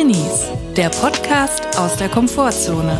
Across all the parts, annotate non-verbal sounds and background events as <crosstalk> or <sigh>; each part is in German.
Drinnies, der Podcast aus der Komfortzone.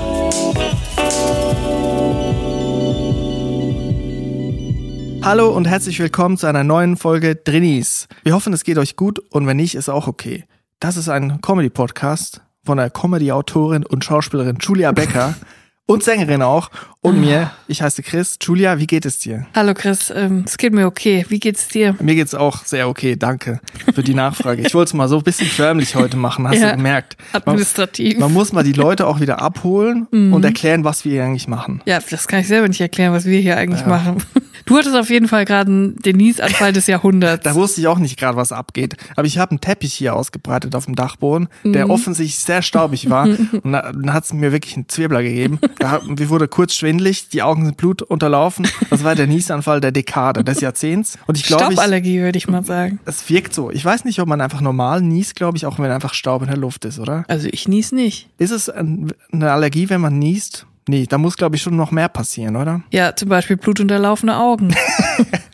Hallo und herzlich willkommen zu einer neuen Folge Drinnies. Wir hoffen, es geht euch gut und wenn nicht, ist auch okay. Das ist ein Comedy-Podcast von der Comedy-Autorin und Schauspielerin Julia Becker <laughs> und Sängerin auch und mir. Ich heiße Chris. Julia, wie geht es dir? Hallo Chris, ähm, es geht mir okay. Wie geht's dir? Mir geht's auch sehr okay, danke für die Nachfrage. Ich wollte es mal so ein bisschen förmlich heute machen, hast <laughs> Ja, du gemerkt. administrativ. Man, man muss mal die Leute auch wieder abholen Mhm. und erklären, was wir hier eigentlich machen. Ja, das kann ich selber nicht erklären, was wir hier eigentlich machen. <laughs> Du hattest auf jeden Fall gerade einen Denise-Anfall des Jahrhunderts. <laughs> Da wusste ich auch nicht gerade, was abgeht. Aber ich habe einen Teppich hier ausgebreitet auf dem Dachboden, der Mhm. offensichtlich sehr staubig war. und da- dann hat es mir wirklich einen Zwirbler gegeben. Da, mir wurde kurz schwindelig, die Augen sind Blut unterlaufen. Das war der Niesanfall der Dekade, des Jahrzehnts. Und ich glaube, Stauballergie, würde ich mal sagen. es wirkt so. Ich weiß nicht, ob man einfach normal niest, glaube ich, auch wenn einfach Staub in der Luft ist, oder? Also ich nies nicht. Ist es ein, eine Allergie, wenn man niest? Nee, da muss, glaube ich, schon noch mehr passieren, oder? Ja, zum Beispiel blutunterlaufene Augen. <laughs>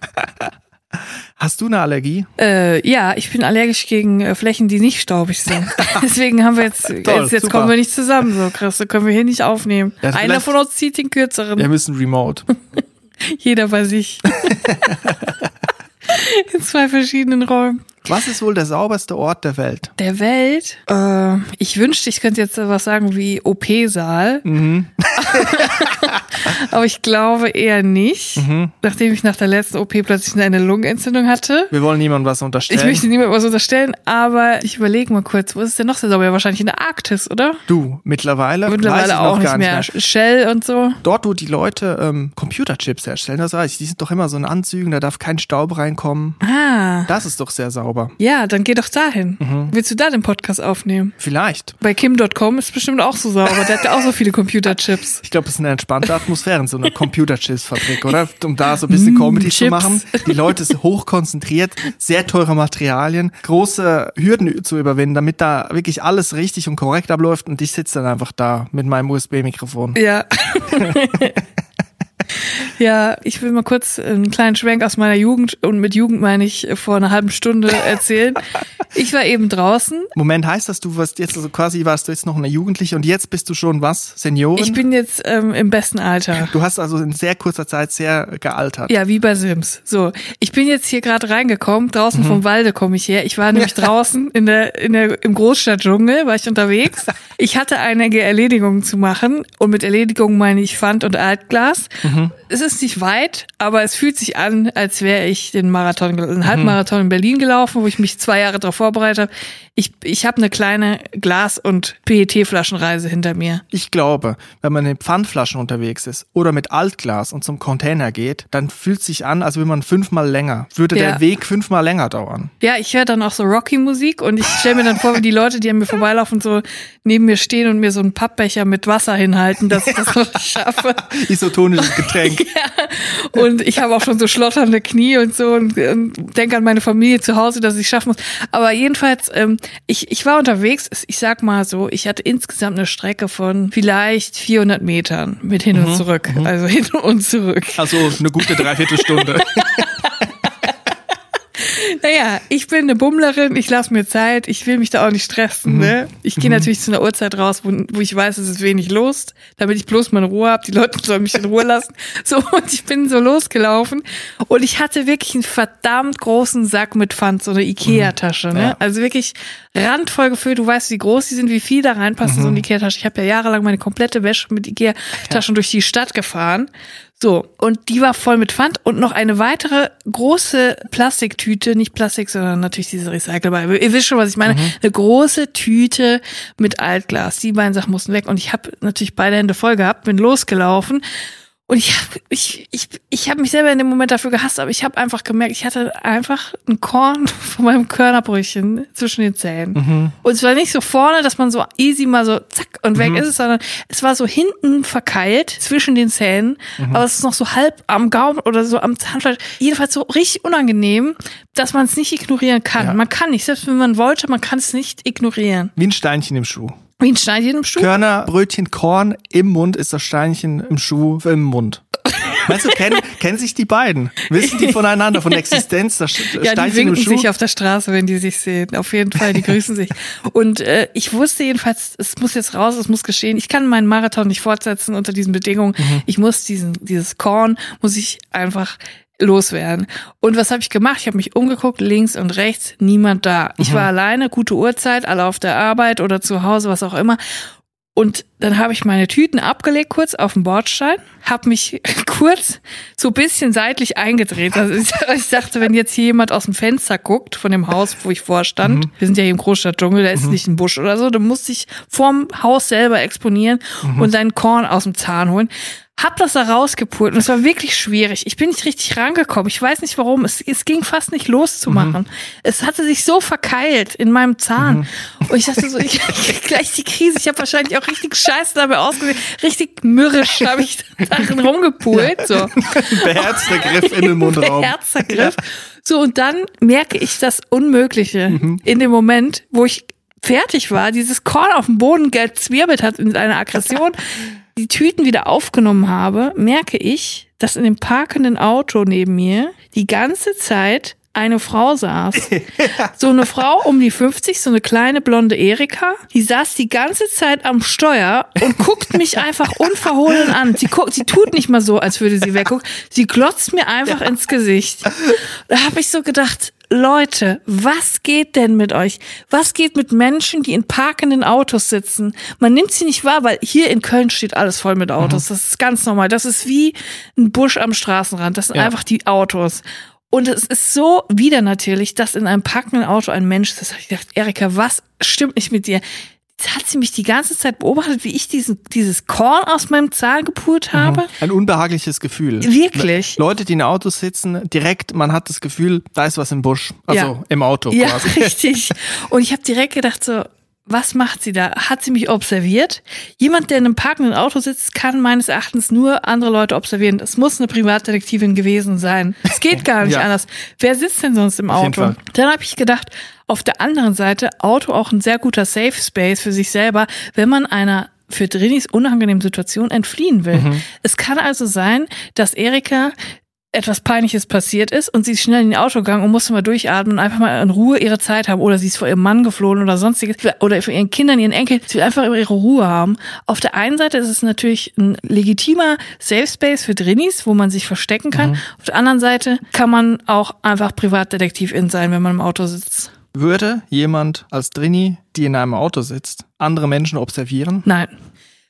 Du eine Allergie? äh, ja, ich bin allergisch gegen äh, Flächen, die nicht staubig sind. <laughs> Deswegen haben wir jetzt, jetzt, jetzt super. kommen wir nicht zusammen, so Chris, können wir hier nicht aufnehmen. Ja, Einer von uns zieht den kürzeren, Wir müssen remote. <laughs> jeder bei sich. <laughs> In zwei verschiedenen Räumen. Was ist wohl der sauberste Ort der Welt? Der Welt. Äh, ich wünschte, ich könnte jetzt was sagen wie OP-Saal. Mhm. <laughs> Aber ich glaube eher nicht. Mhm. Nachdem ich nach der letzten OP plötzlich eine Lungenentzündung hatte. Wir wollen niemandem was unterstellen. Ich möchte niemandem was unterstellen, aber ich überlege mal kurz, wo ist es denn noch sehr sauber? Ja, wahrscheinlich in der Arktis, oder? Du, mittlerweile, Mittlerweile auch nicht gar mehr. nicht mehr. Shell und so. Dort, wo die Leute ähm, Computerchips herstellen, das weiß ich, die sind doch immer so in Anzügen, da darf kein Staub reinkommen. Ah. Das ist doch sehr sauber. Ja, dann geh doch dahin. Mhm. Willst du da den Podcast aufnehmen? Vielleicht. Bei Kim.com ist bestimmt auch so sauber. Der hat ja auch so viele Computerchips. Ich glaube, es ist eine entspannte Atmosphäre in so einer Computerchips-Fabrik, oder? Um da so ein bisschen Comedy zu Chips. machen. Die Leute sind hochkonzentriert, sehr teure Materialien, große Hürden zu überwinden, damit da wirklich alles richtig und korrekt abläuft und ich sitze dann einfach da mit meinem USB-Mikrofon. Ja. <laughs> ja, ich will mal kurz einen kleinen Schwenk aus meiner Jugend und mit Jugend meine ich vor einer halben Stunde erzählen. Ich war eben draußen. Moment, heißt das, du warst jetzt also quasi, warst du jetzt noch eine Jugendliche und jetzt bist du schon was? Seniorin? Ich bin jetzt ähm, im besten Alter. Du hast also in sehr kurzer Zeit sehr gealtert. Ja, wie bei Sims. So, ich bin jetzt hier gerade reingekommen. Draußen Mhm. vom Walde komme ich her. Ich war nämlich draußen in der, in der, im Großstadtdschungel, war ich unterwegs. <laughs> Ich hatte einige Erledigungen zu machen. Und mit Erledigungen meine ich Pfand und Altglas. Mhm. Es ist nicht weit, aber es fühlt sich an, als wäre ich den Marathon, einen Mhm. Halbmarathon in Berlin gelaufen, wo ich mich zwei Jahre darauf vorbereitet habe. Ich, ich habe eine kleine Glas- und PET-Flaschenreise hinter mir. Ich glaube, wenn man in Pfandflaschen unterwegs ist oder mit Altglas und zum Container geht, dann fühlt sich an, als würde man fünfmal länger, würde Ja. der Weg fünfmal länger dauern. Ja, ich höre dann auch so Rocky-Musik und ich stelle mir dann vor, wie die Leute, die an mir vorbeilaufen, so neben mir stehen und mir so einen Pappbecher mit Wasser hinhalten, dass ich das noch schaffe. <laughs> Isotonisches Getränk. <laughs> Und ich habe auch schon so schlotternde Knie und so und, und denke an meine Familie zu Hause, dass ich schaffen muss. Aber jedenfalls, ähm, ich, ich war unterwegs, ich sag mal so, ich hatte insgesamt eine Strecke von vielleicht 400 Metern mit hin und zurück. Also hin und zurück. Also eine gute Dreiviertelstunde. <laughs> Naja, ich bin eine Bummlerin, ich lasse mir Zeit, ich will mich da auch nicht stressen. Ne? Ich gehe natürlich zu einer Uhrzeit raus, wo, wo ich weiß, es ist wenig los, damit ich bloß meine Ruhe habe. Die Leute sollen mich in Ruhe lassen. <laughs> So, und ich bin so losgelaufen und ich hatte wirklich einen verdammt großen Sack mit Pfand, so eine Ikea-Tasche. Ne? Ja. Also wirklich randvoll gefüllt. Du weißt, wie groß die sind, wie viel da reinpasst in so eine Ikea-Tasche. Ich habe ja jahrelang meine komplette Wäsche mit Ikea-Taschen durch die Stadt gefahren. So, und die war voll mit Pfand und noch eine weitere große Plastiktüte, nicht Plastik, sondern natürlich diese recycelbare. Ihr wisst schon, was ich meine. Eine große Tüte mit Altglas. Die beiden Sachen mussten weg und ich habe natürlich beide Hände voll gehabt, bin losgelaufen. Und ich habe ich, ich, ich hab mich selber in dem Moment dafür gehasst, aber ich habe einfach gemerkt, ich hatte einfach ein Korn <laughs> von meinem Körnerbrötchen zwischen den Zähnen. Und es war nicht so vorne, dass man so easy mal so zack und weg ist, es, sondern es war so hinten verkeilt zwischen den Zähnen, aber es ist noch so halb am Gaumen oder so am Zahnfleisch. Jedenfalls so richtig unangenehm, dass man es nicht ignorieren kann. Ja. Man kann nicht, selbst wenn man wollte, man kann es nicht ignorieren. Wie ein Steinchen im Schuh. Wie ein Steinchen im Schuh. Körner, Brötchen, Korn im Mund ist das Steinchen im Schuh im Mund. Meinst du, kennen, <laughs> kennen sich die beiden? Wissen die voneinander, von der Existenz? Da st- Ja, die sie im winken Schuh. sich auf der Straße, wenn die sich sehen. Auf jeden Fall, die grüßen sich. Und äh, ich wusste jedenfalls, es muss jetzt raus, es muss geschehen. Ich kann meinen Marathon nicht fortsetzen unter diesen Bedingungen. Mhm. Ich muss diesen, dieses Korn, muss ich einfach loswerden. Und was habe ich gemacht? Ich habe mich umgeguckt, links und rechts, niemand da. Ich Mhm. war alleine, gute Uhrzeit, alle auf der Arbeit oder zu Hause, was auch immer. Und dann habe ich meine Tüten abgelegt, kurz auf den Bordstein, habe mich <laughs> kurz so ein bisschen seitlich eingedreht. Also ich, <laughs> ich dachte, wenn jetzt hier jemand aus dem Fenster guckt, von dem Haus, wo ich vorstand, wir sind ja hier im Großstadtdschungel, da ist nicht ein Busch oder so, dann musste ich vorm Haus selber exponieren und seinen Korn aus dem Zahn holen. Hab das da rausgepult und es war wirklich schwierig. Ich bin nicht richtig rangekommen. Ich weiß nicht warum. Es, es ging fast nicht loszumachen. Es hatte sich so verkeilt in meinem Zahn. Und ich dachte so, <laughs> ich krieg gleich die Krise. Ich habe wahrscheinlich auch richtig scheiße dabei ausgesehen. Richtig mürrisch habe ich darin rumgepult. So. <laughs> Beherzter Griff in den Mundraum. Beherzter Griff. So, und dann merke ich das Unmögliche in dem Moment, wo ich fertig war, dieses Korn auf dem Boden gezwirbelt hat in einer Aggression, <laughs> die Tüten wieder aufgenommen habe, merke ich, dass in dem parkenden Auto neben mir die ganze Zeit eine Frau saß. <laughs> So eine Frau um die 50, so eine kleine blonde Erika, die saß die ganze Zeit am Steuer und guckt mich einfach <laughs> unverhohlen an. Sie, guckt, sie tut nicht mal so, als würde sie weggucken. Sie glotzt mir einfach ins Gesicht. Da habe ich so gedacht, Leute, was geht denn mit euch? Was geht mit Menschen, die in parkenden Autos sitzen? Man nimmt sie nicht wahr, weil hier in Köln steht alles voll mit Autos. Das ist ganz normal. Das ist wie ein Busch am Straßenrand. Das sind Ja. einfach die Autos. Und es ist so wieder natürlich, dass in einem packenden Auto ein Mensch habe ich gedacht, Erika, was stimmt nicht mit dir? Hat sie mich die ganze Zeit beobachtet, wie ich diesen, dieses Korn aus meinem Zahn gepult habe. Ein unbehagliches Gefühl. Wirklich? Leute, die in Autos sitzen, direkt, man hat das Gefühl, da ist was im Busch. Also Ja. im Auto Ja, quasi. <laughs> richtig. Und ich habe direkt gedacht so, was macht sie da? Hat sie mich observiert? Jemand, der in einem parkenden Auto sitzt, kann meines Erachtens nur andere Leute observieren. Es muss eine Privatdetektivin gewesen sein. Es geht gar nicht Ja. anders. Wer sitzt denn sonst im Auto? Dann habe ich gedacht, auf der anderen Seite, Auto auch ein sehr guter Safe Space für sich selber, wenn man einer für Drinis unangenehmen Situation entfliehen will. Mhm. Es kann also sein, dass Erika etwas Peinliches passiert ist und sie ist schnell in ihr Auto gegangen und musste mal durchatmen und einfach mal in Ruhe ihre Zeit haben oder sie ist vor ihrem Mann geflohen oder sonstiges oder für ihren Kindern, ihren Enkel, sie will einfach ihre Ruhe haben. Auf der einen Seite ist es natürlich ein legitimer Safe Space für Drinis, wo man sich verstecken kann. Auf der anderen Seite kann man auch einfach Privatdetektivin sein, wenn man im Auto sitzt. Würde jemand als Drini, die in einem Auto sitzt, andere Menschen observieren? Nein.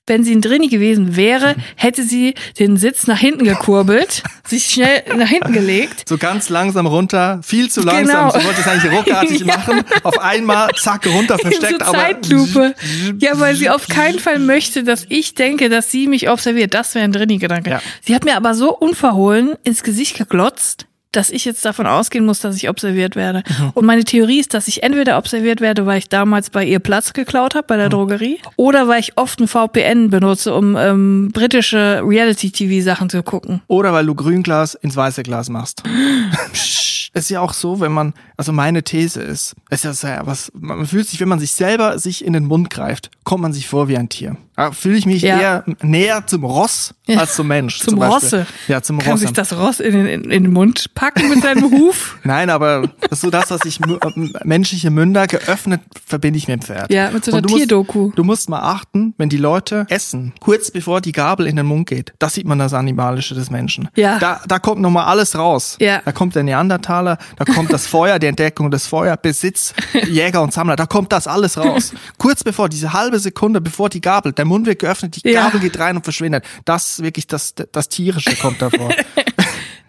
Wenn sie ein Drini gewesen wäre, hätte sie den Sitz nach hinten gekurbelt, sich schnell nach hinten gelegt So ganz langsam runter, viel zu langsam. Genau. Sie wollte es eigentlich ruckartig <laughs> Ja. machen. Auf einmal, zack, runter, versteckt. so aber Zeitlupe. Ja, weil sie auf keinen Fall möchte, dass ich denke, dass sie mich observiert. Das wäre ein Drini-Gedanke. Ja. Sie hat mir aber so unverhohlen ins Gesicht geglotzt, dass ich jetzt davon ausgehen muss, dass ich observiert werde. Mhm. Und meine Theorie ist, dass ich entweder observiert werde, weil ich damals bei ihr Platz geklaut habe, Mhm. bei der Drogerie, oder weil ich oft ein VPN benutze, um ähm, britische Reality-TV-Sachen zu gucken. Oder weil du Grünglas ins weiße Glas machst. Es <laughs> <laughs> ist ja auch so, wenn man, also meine These ist, es ist ja sehr, was, man fühlt sich, wenn man sich selber sich in den Mund greift, kommt man sich vor wie ein Tier. Da fühle ich mich Ja. eher näher zum Ross Ja. als zum Mensch. Zum Beispiel. Rosse. Ja, zum Kann Rosse. sich das Ross in den, in, den Mund packen mit seinem <laughs> Huf? Nein, aber das ist so das, was ich mü- äh, menschliche Münder geöffnet verbinde ich mit dem Pferd. Ja, mit so einer Und du musst- Tierdoku. Du musst mal achten, wenn die Leute essen, kurz bevor die Gabel in den Mund geht, da sieht man das Animalische des Menschen. Ja. Da, da kommt nochmal alles raus. Ja. Da kommt der Neandertaler, da kommt das Feuer, die Entdeckung des Feuer, Besitz, Jäger und Sammler, da kommt das alles raus. <laughs> Kurz bevor, diese halbe Sekunde, bevor die Gabel, der Mund wird geöffnet, die Ja. Gabel geht rein und verschwindet. Das wirklich, das, das Tierische kommt davor. <laughs>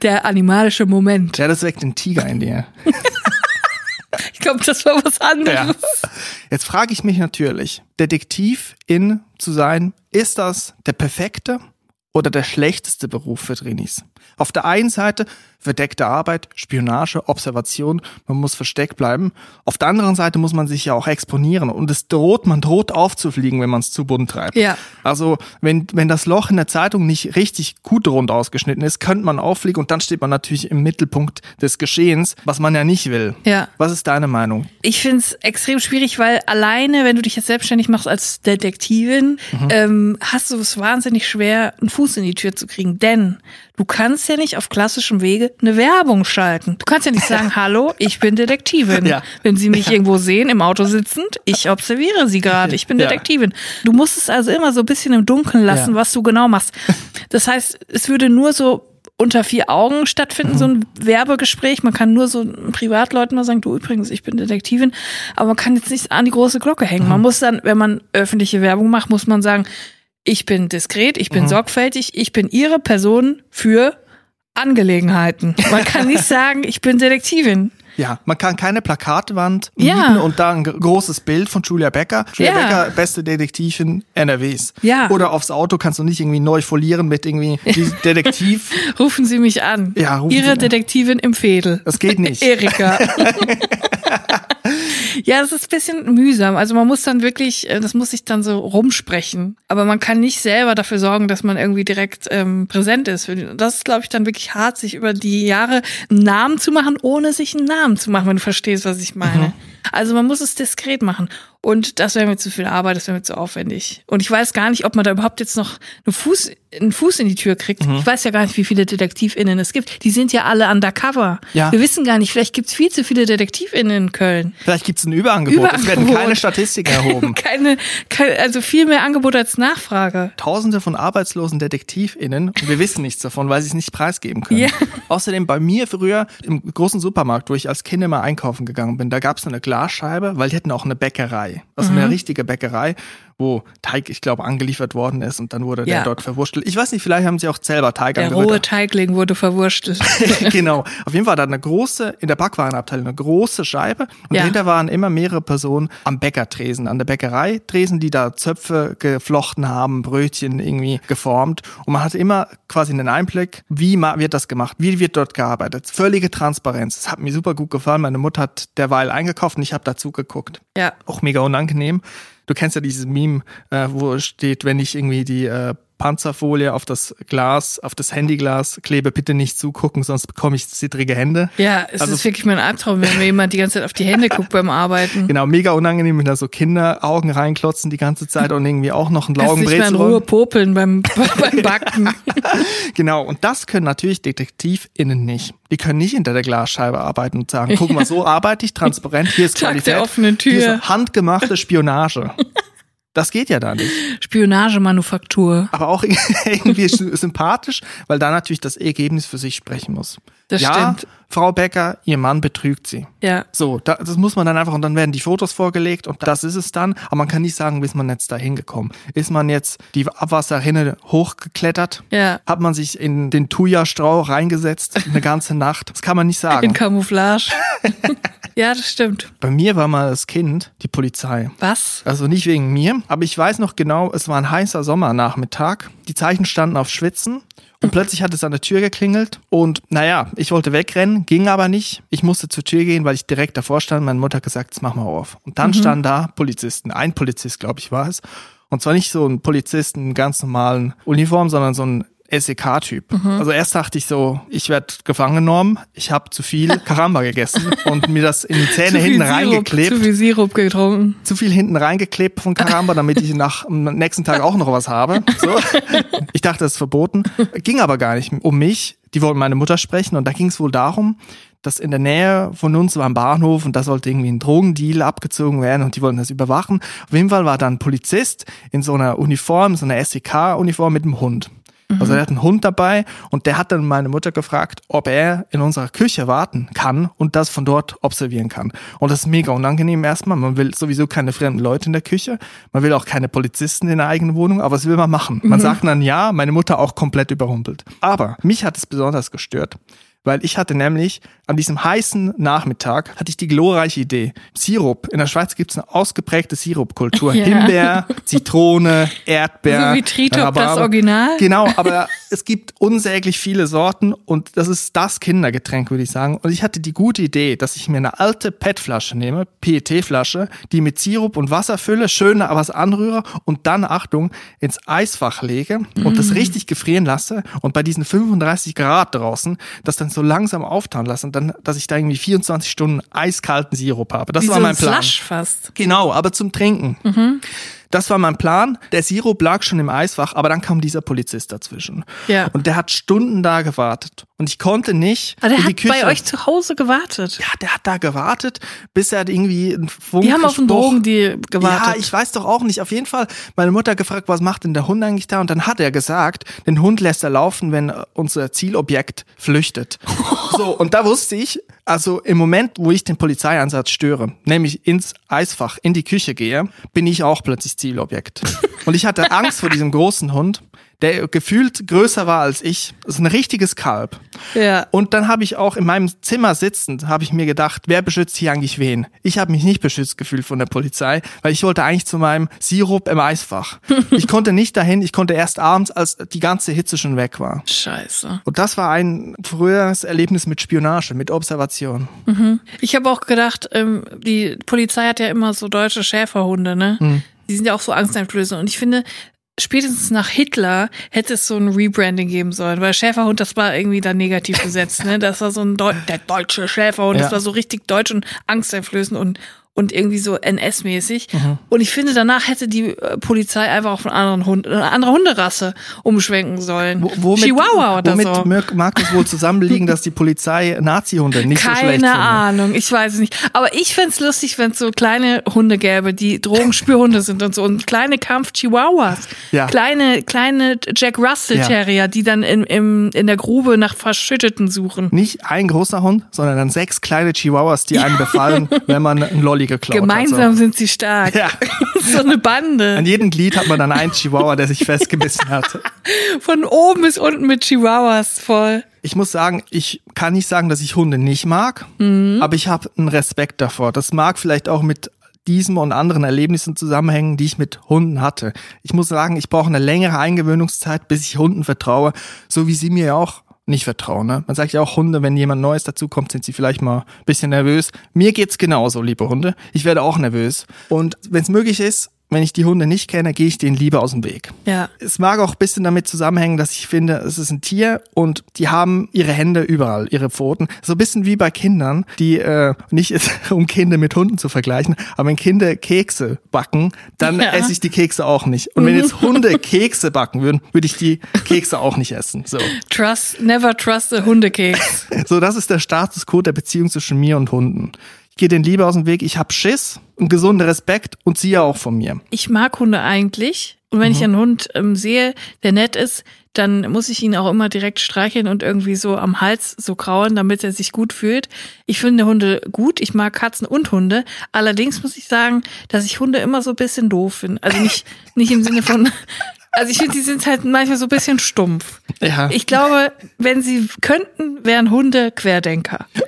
Der animalische Moment. ja, das weckt den Tiger in dir. <laughs> Ich glaube, das war was anderes. Jetzt frage ich mich natürlich, Detektivin zu sein, ist das der perfekte oder der schlechteste Beruf für Drinis? Auf der einen Seite verdeckte Arbeit, Spionage, Observation, man muss versteckt bleiben. Auf der anderen Seite muss man sich ja auch exponieren und es droht, man droht aufzufliegen, wenn man es zu bunt treibt. Ja. Also wenn, wenn das Loch in der Zeitung nicht richtig gut rund ausgeschnitten ist, könnte man auffliegen und dann steht man natürlich im Mittelpunkt des Geschehens, was man ja nicht will. Ja. Was ist deine Meinung? Ich finde es extrem schwierig, weil alleine, wenn du dich jetzt selbstständig machst als Detektivin, ähm, hast du es wahnsinnig schwer, einen Fuß in die Tür zu kriegen. Denn du kannst ja nicht auf klassischem Wege eine Werbung schalten. Du kannst ja nicht sagen, <laughs> hallo, ich bin Detektivin. Ja. Wenn sie mich irgendwo sehen, im Auto sitzend, ich observiere sie gerade, ich bin Ja. Detektivin. Du musst es also immer so ein bisschen im Dunkeln lassen, Ja. was du genau machst. Das heißt, es würde nur so unter vier Augen stattfinden, so ein Werbegespräch. Man kann nur so Privatleuten mal sagen, du übrigens, ich bin Detektivin, aber man kann jetzt nicht an die große Glocke hängen. Man muss dann, wenn man öffentliche Werbung macht, muss man sagen, ich bin diskret, ich bin sorgfältig, ich bin ihre Person für Angelegenheiten. Man kann nicht <laughs> sagen, ich bin Detektivin. Ja, man kann keine Plakatwand Ja. mieten und da ein gr- großes Bild von Julia Becker. Julia Ja. Becker, beste Detektivin NRWs. Ja. Oder aufs Auto kannst du nicht irgendwie neu folieren mit irgendwie die <laughs> Detektiv. Rufen Sie mich an. Ja, rufen Sie Ihre an. Detektivin im Fädel. Das geht nicht. <laughs> Erika. <laughs> ja, das ist ein bisschen mühsam. Also man muss dann wirklich, äh, das muss sich dann so rumsprechen. Aber man kann nicht selber dafür sorgen, dass man irgendwie direkt ähm, präsent ist. Das ist, glaube ich, dann wirklich hart, sich über die Jahre einen Namen zu machen, ohne sich einen Namen zu machen, wenn du verstehst, was ich meine. Also man muss es diskret machen. Und das wäre mir zu viel Arbeit, das wäre mir zu aufwendig. Und ich weiß gar nicht, ob man da überhaupt jetzt noch einen Fuß, einen Fuß in die Tür kriegt. Ich weiß ja gar nicht, wie viele DetektivInnen es gibt. Die sind ja alle undercover. Ja. Wir wissen gar nicht, vielleicht gibt's viel zu viele DetektivInnen in Köln. Vielleicht gibt's ein Überangebot. Es werden Überangebot. keine Statistiken erhoben. <laughs> Keine, keine, also viel mehr Angebot als Nachfrage. Tausende von arbeitslosen DetektivInnen und wir wissen nichts davon, weil sie es nicht preisgeben können. Ja. Außerdem bei mir früher im großen Supermarkt, wo ich als Kind immer einkaufen gegangen bin, da gab es eine Glasscheibe, weil die hatten auch eine Bäckerei. Also Mhm. eine richtige Bäckerei, wo Teig, ich glaube, angeliefert worden ist und dann wurde der Ja. dort verwurstelt. Ich weiß nicht, vielleicht haben sie auch selber Teig Der angerührt. rohe Teigling wurde verwurstelt. <laughs> genau. Auf jeden Fall da eine große, in der Backwarenabteilung, eine große Scheibe. Und Ja. dahinter waren immer mehrere Personen am Bäckertresen, an der Bäckerei Tresen, die da Zöpfe geflochten haben, Brötchen irgendwie geformt. Und man hatte immer quasi einen Einblick, wie wird das gemacht, wie wird dort gearbeitet. Völlige Transparenz. Das hat mir super gut gefallen. Meine Mutter hat derweil eingekauft und ich habe dazu geguckt. ja. Auch mega unangenehm. Du kennst ja dieses Meme, äh, wo steht, wenn ich irgendwie die äh, Panzerfolie auf das Glas, auf das Handyglas klebe, bitte nicht zugucken, sonst bekomme ich zittrige Hände. Ja, es Also- ist wirklich mein Albtraum, wenn mir jemand die ganze Zeit auf die Hände guckt beim Arbeiten. Genau, mega unangenehm, wenn da so Kinder Augen reinklotzen die ganze Zeit und irgendwie auch noch einen Kannst nicht mehr in Laugenbrezel Ruhe popeln beim, <laughs> beim Backen. <laughs> Genau, und das können natürlich DetektivInnen nicht. Die können nicht hinter der Glasscheibe arbeiten und sagen, guck mal, so <laughs> arbeite ich transparent, hier ist Tag Qualität. der offenen Tür. Handgemachte Spionage. Das geht ja da nicht. Spionagemanufaktur. aber auch <laughs> irgendwie sympathisch, weil da natürlich das Ergebnis für sich sprechen muss. Das ja, stimmt. Frau Becker, ihr Mann betrügt sie. Ja. So, da, das muss man dann einfach und dann werden die Fotos vorgelegt und das ist es dann. Aber man kann nicht sagen, wie ist man jetzt da hingekommen. Ist man jetzt die Abwasserrinne hochgeklettert? Ja. Hat man sich in den Thuja-Strauch reingesetzt eine ganze Nacht? Das kann man nicht In sagen. Camouflage. <laughs> ja, das stimmt. Bei mir war mal das Kind die Polizei. Was? Also nicht wegen mir, aber ich weiß noch genau, es war ein heißer Sommernachmittag. Die Zeichen standen auf Schwitzen und plötzlich hat es an der Tür geklingelt und naja, ich wollte wegrennen, ging aber nicht. Ich musste zur Tür gehen, weil ich direkt davor stand. Meine Mutter hat gesagt, jetzt mach mal auf. Und dann standen da Polizisten. Ein Polizist, glaube ich, war es. Und zwar nicht so ein Polizist in ganz normalen Uniform, sondern so ein SEK-Typ. Also erst dachte ich so, ich werde gefangen genommen, ich habe zu viel <laughs> Karamba gegessen und mir das in die Zähne hinten Sirup, reingeklebt zu viel Sirup getrunken. zu viel hinten reingeklebt von Karamba, damit ich nach am nächsten Tag auch noch was habe. So. <laughs> Ich dachte, das ist verboten. Ging aber gar nicht um mich. Die wollten meine Mutter sprechen und da ging es wohl darum, dass in der Nähe von uns war ein Bahnhof und da sollte irgendwie ein Drogendeal abgezogen werden und die wollten das überwachen. Auf jeden Fall war da ein Polizist in so einer Uniform, so einer SEK-Uniform mit einem Hund. Also er hat einen Hund dabei und der hat dann meine Mutter gefragt, ob er in unserer Küche warten kann und das von dort observieren kann. Und das ist mega unangenehm erstmal. Man will sowieso keine fremden Leute in der Küche. Man will auch keine Polizisten in der eigenen Wohnung, aber das will man machen. Man sagt dann ja, meine Mutter auch komplett überrumpelt. Aber mich hat es besonders gestört, weil ich hatte nämlich an diesem heißen Nachmittag hatte ich die glorreiche Idee. Sirup. In der Schweiz gibt es eine ausgeprägte Sirupkultur. <laughs> Ja. Himbeer, Zitrone, Erdbeer. So wie Tritop, Rhabarber. das Original? Genau, aber <laughs> es gibt unsäglich viele Sorten und das ist das Kindergetränk, würde ich sagen. Und ich hatte die gute Idee, dass ich mir eine alte PET-Flasche nehme, PET-Flasche, die mit Sirup und Wasser fülle, schön was anrühre und dann, Achtung, ins Eisfach lege und das richtig gefrieren lasse und bei diesen 35 Grad draußen das dann so langsam auftauen lasse und dann, dass ich da irgendwie 24 Stunden eiskalten Sirup habe. Das Wie war so mein ein Plan. Slush fast. Genau, aber zum Trinken. Das war mein Plan. Der Sirup lag schon im Eisfach, aber dann kam dieser Polizist dazwischen. Ja. Und der hat Stunden da gewartet. Und ich konnte nicht Aber der in die hat Küche. bei euch zu Hause gewartet. ja, der hat da gewartet, bis er irgendwie einen Funk Die haben auf den gesprochen- Drogendeal gewartet. Ja, ich weiß doch auch nicht. Auf jeden Fall, meine Mutter gefragt, was macht denn der Hund eigentlich da? Und dann hat er gesagt, den Hund lässt er laufen, wenn unser Zielobjekt flüchtet. <laughs> so, und da wusste ich, also im Moment, wo ich den Polizeieinsatz störe, nämlich ins Eisfach, in die Küche gehe, bin ich auch plötzlich Zielobjekt. <laughs> und ich hatte Angst vor diesem großen Hund, der gefühlt größer war als ich. Das ist ein richtiges Kalb. Ja. Und dann habe ich auch in meinem Zimmer sitzend, habe ich mir gedacht, wer beschützt hier eigentlich wen? Ich habe mich nicht beschützt gefühlt von der Polizei, weil ich wollte eigentlich zu meinem Sirup im Eisfach. <laughs> ich konnte nicht dahin, ich konnte erst abends, als die ganze Hitze schon weg war. Scheiße. Und das war ein früheres Erlebnis mit Spionage, mit Observation. Ich habe auch gedacht, ähm, die Polizei hat ja immer so deutsche Schäferhunde, ne? Hm. Die sind ja auch so angsteinflößend. Und ich finde, spätestens nach Hitler hätte es so ein Rebranding geben sollen, weil Schäferhund, das war irgendwie da negativ besetzt, ne? Das war so ein Deu der deutsche Schäferhund, Ja. das war so richtig deutsch und angsteinflößend und und irgendwie so NS-mäßig. Mhm. Und ich finde, danach hätte die äh, Polizei einfach auf einen anderen Hund, eine andere Hunderasse umschwenken sollen. Wo- Womit, Chihuahua oder womit so. mag- mag es wohl zusammenliegen, <laughs> dass die Polizei Nazi-Hunde nicht so schlecht Keine? Ahnung, ich weiß es nicht. Aber ich fänd's lustig, wenn es so kleine Hunde gäbe, die Drogenspürhunde sind und so. Und kleine Kampf-Chihuahuas. Ja. Kleine, kleine Jack Russell Ja. Terrier, die dann in, im, in der Grube nach Verschütteten suchen. Nicht ein großer Hund, sondern dann sechs kleine Chihuahuas, die einen befallen, <laughs> wenn man einen Lolli geklaut Gemeinsam hat. sind sie stark. Ja. <laughs> so eine Bande. An jedem Glied hat man dann einen Chihuahua, der sich festgebissen hat. <laughs> Von oben bis unten mit Chihuahuas voll. Ich muss sagen, ich kann nicht sagen, dass ich Hunde nicht mag, Mhm. aber ich habe einen Respekt davor. Das mag vielleicht auch mit diesem und anderen Erlebnissen zusammenhängen, die ich mit Hunden hatte. Ich muss sagen, ich brauche eine längere Eingewöhnungszeit, bis ich Hunden vertraue, so wie sie mir auch nicht vertrauen. Ne? Man sagt ja auch Hunde, wenn jemand Neues dazukommt, sind sie vielleicht mal ein bisschen nervös. Mir geht's genauso, liebe Hunde. Ich werde auch nervös. Und wenn es möglich ist, wenn ich die Hunde nicht kenne, gehe ich denen lieber aus dem Weg. Ja. Es mag auch ein bisschen damit zusammenhängen, dass ich finde, es ist ein Tier und die haben ihre Hände überall, ihre Pfoten. So ein bisschen wie bei Kindern, die äh, nicht ist, <laughs> um Kinder mit Hunden zu vergleichen, aber wenn Kinder Kekse backen, dann Ja. esse ich die Kekse auch nicht. Und wenn jetzt Hunde <laughs> Kekse backen würden, würde ich die Kekse auch nicht essen. So. Trust, never trust a Hundekeks. <laughs> So, das ist der Status quo der Beziehung zwischen mir und Hunden. Ich gehe den lieber aus dem Weg, ich hab Schiss, einen gesunden Respekt und sie ja auch von mir. ich mag Hunde eigentlich. Und wenn ich Mhm. einen Hund ähm, sehe, der nett ist, dann muss ich ihn auch immer direkt streicheln und irgendwie so am Hals so krauen, damit er sich gut fühlt. Ich finde Hunde gut. Ich mag Katzen und Hunde. Allerdings muss ich sagen, dass ich Hunde immer so ein bisschen doof finde. Also nicht, nicht im Sinne von, also ich finde, die sind halt manchmal so ein bisschen stumpf. Ja. Ich glaube, wenn sie könnten, wären Hunde Querdenker. <laughs>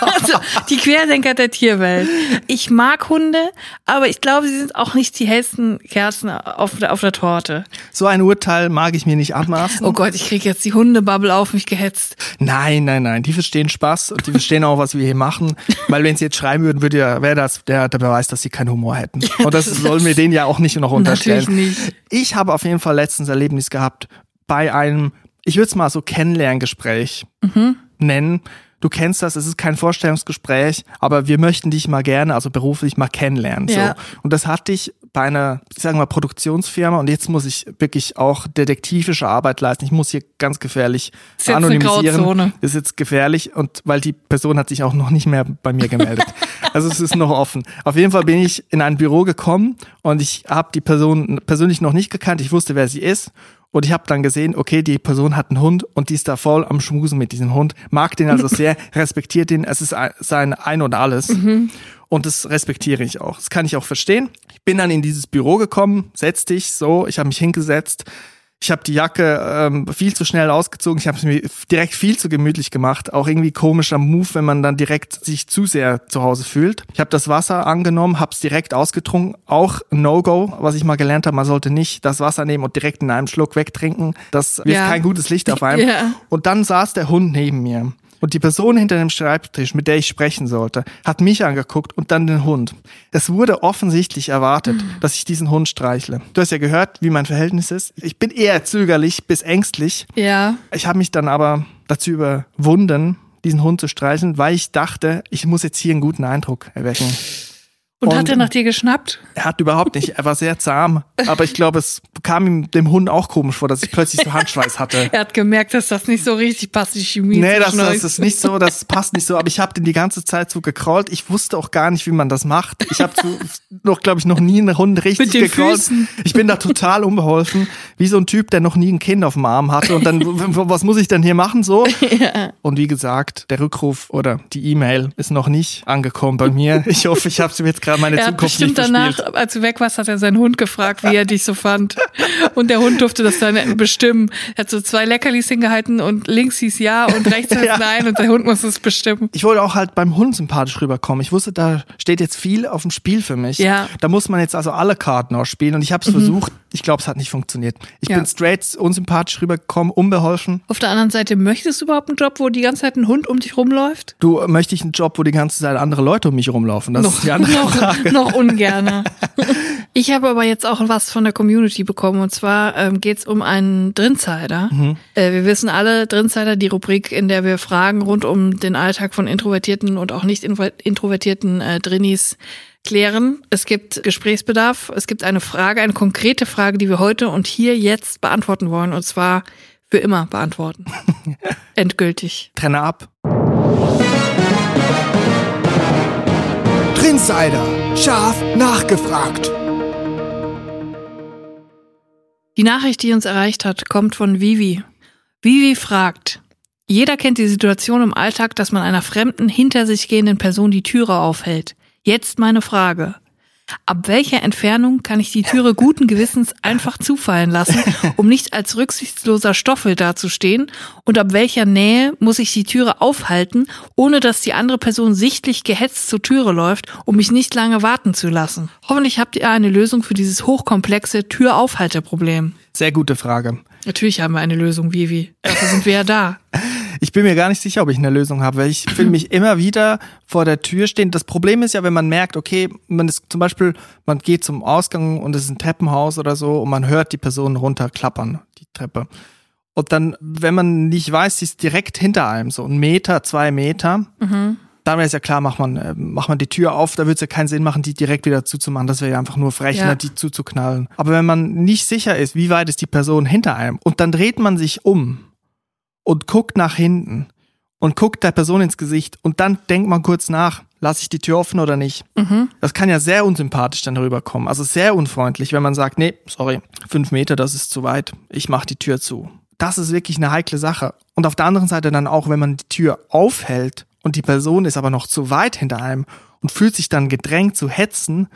also die Querdenker der Tierwelt. Ich mag Hunde, aber ich glaube, sie sind auch nicht die hellsten Kerzen auf der, auf der Torte. So ein Urteil mag ich mir nicht anmaßen. Oh Gott, ich kriege jetzt die Hundebubble auf mich gehetzt. Nein, nein, nein. Die verstehen Spaß und die verstehen auch, was wir hier machen. Weil wenn sie jetzt schreiben würden, würde ja, wäre das der, der Beweis, dass sie keinen Humor hätten. <laughs> Und das sollen wir denen ja auch nicht noch unterstellen. Natürlich nicht. Ich habe auf jeden Fall letztens Erlebnis gehabt bei einem, ich würde es mal so Kennenlerngespräch Mhm. nennen. Du kennst das, es ist kein Vorstellungsgespräch, aber wir möchten dich mal gerne, also beruflich mal kennenlernen. Ja. So. Und das hatte ich bei einer, ich sage mal, Produktionsfirma und jetzt muss ich wirklich auch detektivische Arbeit leisten. Ich muss hier ganz gefährlich Ist jetzt eine Grauzone. Ist jetzt gefährlich und weil die Person hat sich auch noch nicht mehr bei mir gemeldet. <laughs> also es ist noch offen. Auf jeden Fall bin ich in ein Büro gekommen und ich habe die Person persönlich noch nicht gekannt. Ich wusste, wer sie ist. Und ich habe dann gesehen, okay, die Person hat einen Hund und die ist da voll am Schmusen mit diesem Hund, mag den also <laughs> sehr, respektiert ihn, es ist ein- sein Ein und Alles. Und das respektiere ich auch. Das kann ich auch verstehen. Ich bin dann in dieses Büro gekommen, setz dich so, ich habe mich hingesetzt. Ich habe die Jacke ähm, viel zu schnell ausgezogen. Ich habe es mir direkt viel zu gemütlich gemacht. Auch irgendwie komischer Move, wenn man dann direkt sich zu sehr zu Hause fühlt. Ich habe das Wasser angenommen, habe es direkt ausgetrunken. Auch No-Go, was ich mal gelernt habe, man sollte nicht das Wasser nehmen und direkt in einem Schluck wegtrinken. Das wirft Ja. kein gutes Licht auf einem. <laughs> Ja. Und dann saß der Hund neben mir. Und die Person hinter dem Schreibtisch, mit der ich sprechen sollte, hat mich angeguckt und dann den Hund. Es wurde offensichtlich erwartet, dass ich diesen Hund streichle. Du hast ja gehört, wie mein Verhältnis ist. Ich bin eher zögerlich bis ängstlich. Ja. Ich habe mich dann aber dazu überwunden, diesen Hund zu streicheln, weil ich dachte, ich muss jetzt hier einen guten Eindruck erwecken. Und, Und- hat er nach dir geschnappt? Er hat überhaupt nicht, er war sehr zahm, aber ich glaube, es kam ihm dem Hund auch komisch vor, dass ich plötzlich so Handschweiß hatte. <laughs> Er hat gemerkt, dass das nicht so richtig passt, die Chemie. Nee, das, das ist nicht so, das passt nicht so, aber ich habe den die ganze Zeit so gecrawlt. Ich wusste auch gar nicht, wie man das macht. Ich habe noch, glaube ich, noch nie einen Hund richtig Mit den gecrawlt. Füßen. Ich bin da total unbeholfen, wie so ein Typ, der noch nie ein Kind auf dem Arm hatte und dann, was muss ich denn hier machen so? Und wie gesagt, der Rückruf oder die E-Mail ist noch nicht angekommen bei mir. Ich hoffe, ich habe jetzt gerade meine Er hat Zukunft bestimmt nicht danach, verspielt. als du weg warst, hat er seinen Hund gefragt, wie er dich so fand. Und der Hund durfte das dann bestimmen. Er hat so zwei Leckerlis hingehalten und links hieß ja und rechts heißt <laughs> Ja. nein und der Hund muss es bestimmen. Ich wollte auch halt beim Hund sympathisch rüberkommen. Ich wusste, da steht jetzt viel auf dem Spiel für mich. Ja. Mhm. Da muss man jetzt also alle Karten ausspielen und ich habe es versucht. Ich glaube, es hat nicht funktioniert. Ich Ja. bin straight unsympathisch rübergekommen, unbeholfen. Auf der anderen Seite, möchtest du überhaupt einen Job, wo die ganze Zeit ein Hund um dich rumläuft? Du, möchte ich einen Job, wo die ganze Zeit andere Leute um mich rumlaufen? Das ist die andere <laughs> noch, Frage. noch ungerne. <laughs> Ich habe aber jetzt auch was von der Community bekommen und zwar ähm, geht es um einen Drinsider. Mhm. Äh, wir wissen alle, Drinsider, die Rubrik, in der wir Fragen rund um den Alltag von introvertierten und auch nicht intro- introvertierten äh, Drinnis klären. Es gibt Gesprächsbedarf, es gibt eine Frage, eine konkrete Frage, die wir heute und hier jetzt beantworten wollen und zwar für immer beantworten. <laughs> Endgültig. Trenne ab. Drinsider. Scharf nachgefragt. Die Nachricht, die uns erreicht hat, kommt von Vivi. Vivi fragt, jeder kennt die Situation im Alltag, dass man einer fremden, hinter sich gehenden Person die Türe aufhält. Jetzt meine Frage. Ab welcher Entfernung kann ich die Türe guten Gewissens einfach zufallen lassen, um nicht als rücksichtsloser Stoffel dazustehen? Und ab welcher Nähe muss ich die Türe aufhalten, ohne dass die andere Person sichtlich gehetzt zur Türe läuft, um mich nicht lange warten zu lassen? Hoffentlich habt ihr eine Lösung für dieses hochkomplexe Türaufhalteproblem. Sehr gute Frage. Natürlich haben wir eine Lösung, Vivi. Dafür sind wir ja da. <laughs> Ich bin mir gar nicht sicher, ob ich eine Lösung habe, weil ich fühle mich immer wieder vor der Tür stehen. Das Problem ist ja, wenn man merkt, okay, man ist zum Beispiel, man geht zum Ausgang und es ist ein Treppenhaus oder so und man hört die Person runterklappern, die Treppe. Und dann, wenn man nicht weiß, sie ist direkt hinter einem, so ein Meter, zwei Meter, dann wäre es ja klar, macht man, äh, macht man die Tür auf, da würde es ja keinen Sinn machen, die direkt wieder zuzumachen. Das wäre ja einfach nur frech, Ja. ne, die zuzuknallen. Aber wenn man nicht sicher ist, wie weit ist die Person hinter einem und dann dreht man sich um und guckt nach hinten und guckt der Person ins Gesicht und dann denkt man kurz nach, lasse ich die Tür offen oder nicht. Das kann ja sehr unsympathisch dann rüberkommen. Also sehr unfreundlich, wenn man sagt, nee, sorry, fünf Meter, das ist zu weit, ich mache die Tür zu. Das ist wirklich eine heikle Sache. Und auf der anderen Seite dann auch, wenn man die Tür aufhält und die Person ist aber noch zu weit hinter einem und fühlt sich dann gedrängt zu hetzen